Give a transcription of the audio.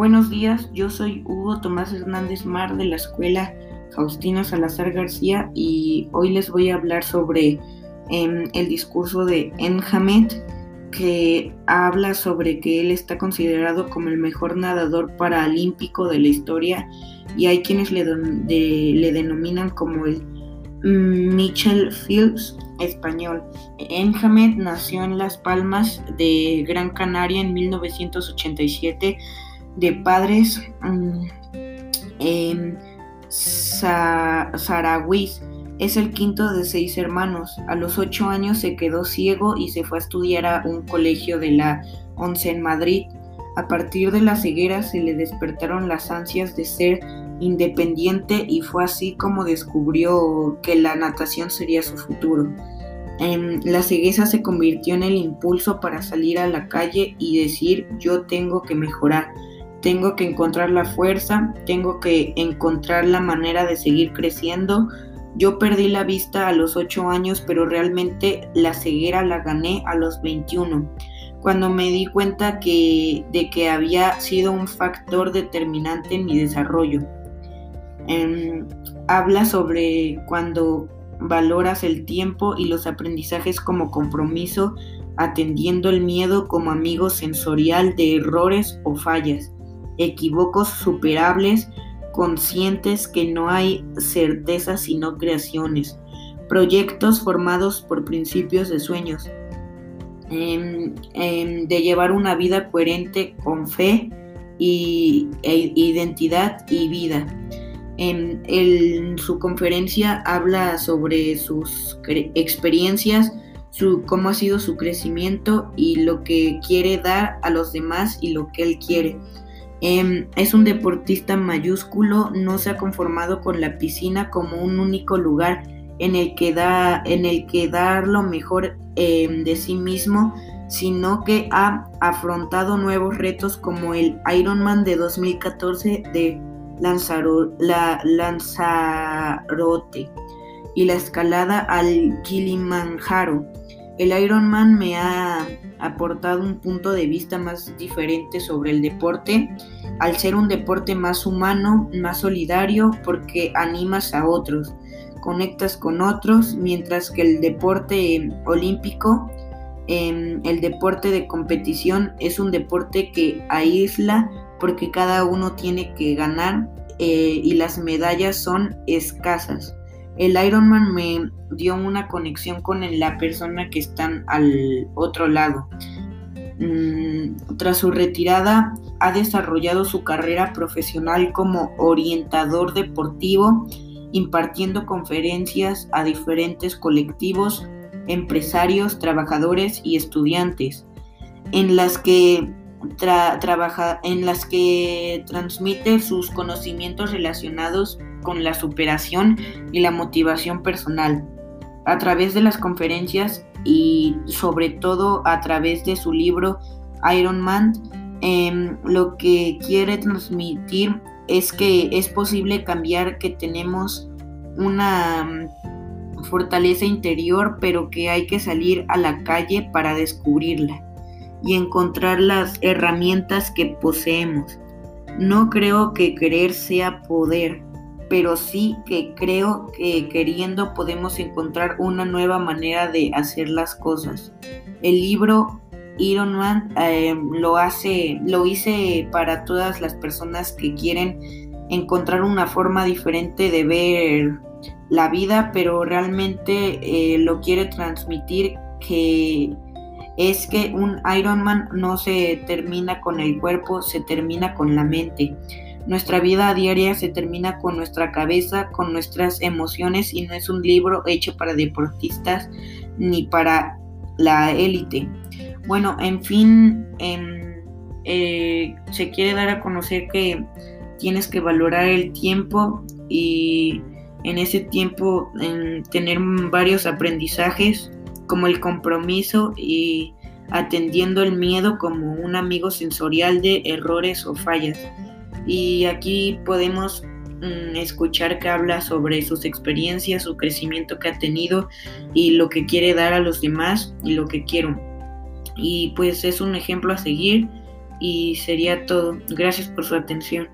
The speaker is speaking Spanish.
Buenos días, yo soy Hugo Tomás Hernández Mar de la Escuela Faustino Salazar García y hoy les voy a hablar sobre em, el discurso de Enjamet que habla sobre que él está considerado como el mejor nadador paralímpico de la historia y hay quienes le, le denominan como el Mitchell Fields español. Enjamet nació en Las Palmas de Gran Canaria en 1987 de padres um, Es el quinto de seis hermanos. A los ocho años se quedó ciego y se fue a estudiar a un colegio de la Once en Madrid. A partir de la ceguera se le despertaron las ansias de ser independiente y fue así como descubrió que la natación sería su futuro. la cegueza se convirtió en el impulso para salir a la calle y decir yo tengo que mejorar tengo que encontrar la fuerza, tengo que encontrar la manera de seguir creciendo. Yo perdí la vista a los 8 años, pero realmente la ceguera la gané a los 21, cuando me di cuenta que, de que había sido un factor determinante en mi desarrollo. Em, habla sobre cuando valoras el tiempo y los aprendizajes como compromiso, atendiendo el miedo como amigo sensorial de errores o fallas equívocos superables, conscientes que no hay certezas sino creaciones, proyectos formados por principios de sueños, em, em, de llevar una vida coherente con fe y, e identidad y vida. En, en, su conferencia habla sobre sus experiencias, su, cómo ha sido su crecimiento y lo que quiere dar a los demás y lo que él quiere. Em, es un deportista mayúsculo, no se ha conformado con la piscina como un único lugar en el que, da, en el que dar lo mejor em, de sí mismo, sino que ha afrontado nuevos retos como el Ironman de 2014 de la Lanzarote y la escalada al Kilimanjaro. El Ironman me ha aportado un punto de vista más diferente sobre el deporte, al ser un deporte más humano, más solidario, porque animas a otros, conectas con otros, mientras que el deporte olímpico, em, el deporte de competición, es un deporte que aísla porque cada uno tiene que ganar eh, y las medallas son escasas. El Ironman me dio una conexión con la persona que están al otro lado. Mm, tras su retirada, ha desarrollado su carrera profesional como orientador deportivo, impartiendo conferencias a diferentes colectivos, empresarios, trabajadores y estudiantes, en las que trabaja, en las que transmite sus conocimientos relacionados con la superación y la motivación personal. A través de las conferencias y sobre todo a través de su libro Iron Man, em, lo que quiere transmitir es que es posible cambiar, que tenemos una mm, fortaleza interior, pero que hay que salir a la calle para descubrirla y encontrar las herramientas que poseemos. No creo que querer sea poder, pero sí que creo que queriendo podemos encontrar una nueva manera de hacer las cosas. El libro Iron Man eh, lo hace, lo hice para todas las personas que quieren encontrar una forma diferente de ver la vida, pero realmente eh, lo quiere transmitir que es que un Iron Man no se termina con el cuerpo, se termina con la mente. Nuestra vida diaria se termina con nuestra cabeza, con nuestras emociones y no es un libro hecho para deportistas ni para la élite. Bueno, en fin, em, eh, se quiere dar a conocer que tienes que valorar el tiempo y en ese tiempo tener varios aprendizajes como el compromiso y atendiendo el miedo como un amigo sensorial de errores o fallas y aquí podemos mm, escuchar que habla sobre sus experiencias, su crecimiento que ha tenido y lo que quiere dar a los demás y lo que quiero. Y pues es un ejemplo a seguir y sería todo. Gracias por su atención.